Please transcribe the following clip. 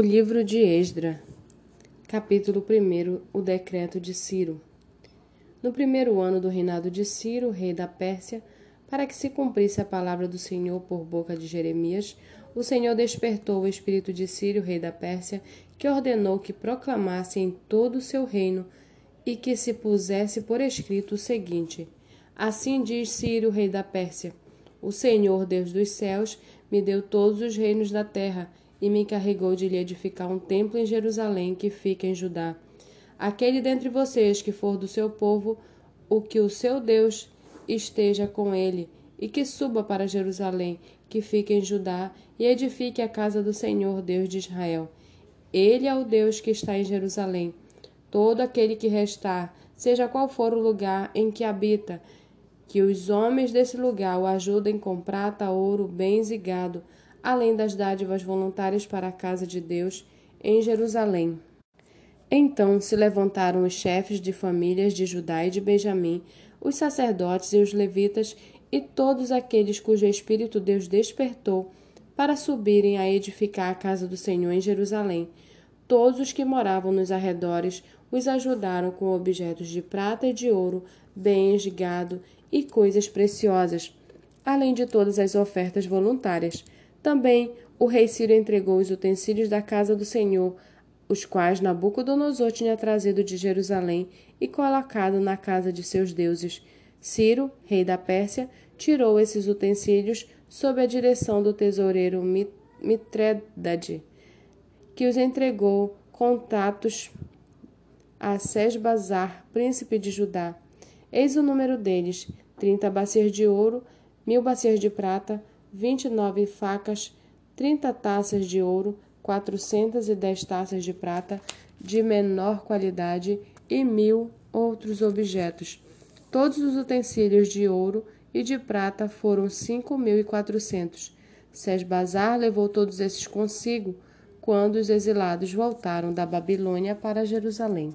O livro de Esdra, capítulo 1 O decreto de Ciro. No primeiro ano do reinado de Ciro, rei da Pérsia, para que se cumprisse a palavra do Senhor por boca de Jeremias, o Senhor despertou o espírito de Ciro, rei da Pérsia, que ordenou que proclamasse em todo o seu reino e que se pusesse por escrito o seguinte: Assim diz Ciro, rei da Pérsia: O Senhor, Deus dos céus, me deu todos os reinos da terra e me encarregou de lhe edificar um templo em Jerusalém que fica em Judá. Aquele dentre vocês que for do seu povo, o que o seu Deus esteja com ele, e que suba para Jerusalém, que fica em Judá, e edifique a casa do Senhor, Deus de Israel. Ele é o Deus que está em Jerusalém. Todo aquele que restar, seja qual for o lugar em que habita, que os homens desse lugar o ajudem com prata, ouro, bens e gado, além das dádivas voluntárias para a casa de Deus em Jerusalém. Então se levantaram os chefes de famílias de Judá e de Benjamim, os sacerdotes e os levitas e todos aqueles cujo espírito Deus despertou para subirem a edificar a casa do Senhor em Jerusalém. Todos os que moravam nos arredores os ajudaram com objetos de prata e de ouro, bens, gado e coisas preciosas, além de todas as ofertas voluntárias. Também o rei Ciro entregou os utensílios da casa do Senhor, os quais Nabucodonosor tinha trazido de Jerusalém e colocado na casa de seus deuses. Ciro, rei da Pérsia, tirou esses utensílios sob a direção do tesoureiro Mitredade, que os entregou contatos a Sesbazar, príncipe de Judá. Eis o número deles: trinta bacias de ouro, mil bacias de prata, vinte e nove facas, trinta taças de ouro, quatrocentas e dez taças de prata de menor qualidade e mil outros objetos. Todos os utensílios de ouro e de prata foram cinco mil e quatrocentos. Sesbazar levou todos esses consigo quando os exilados voltaram da Babilônia para Jerusalém.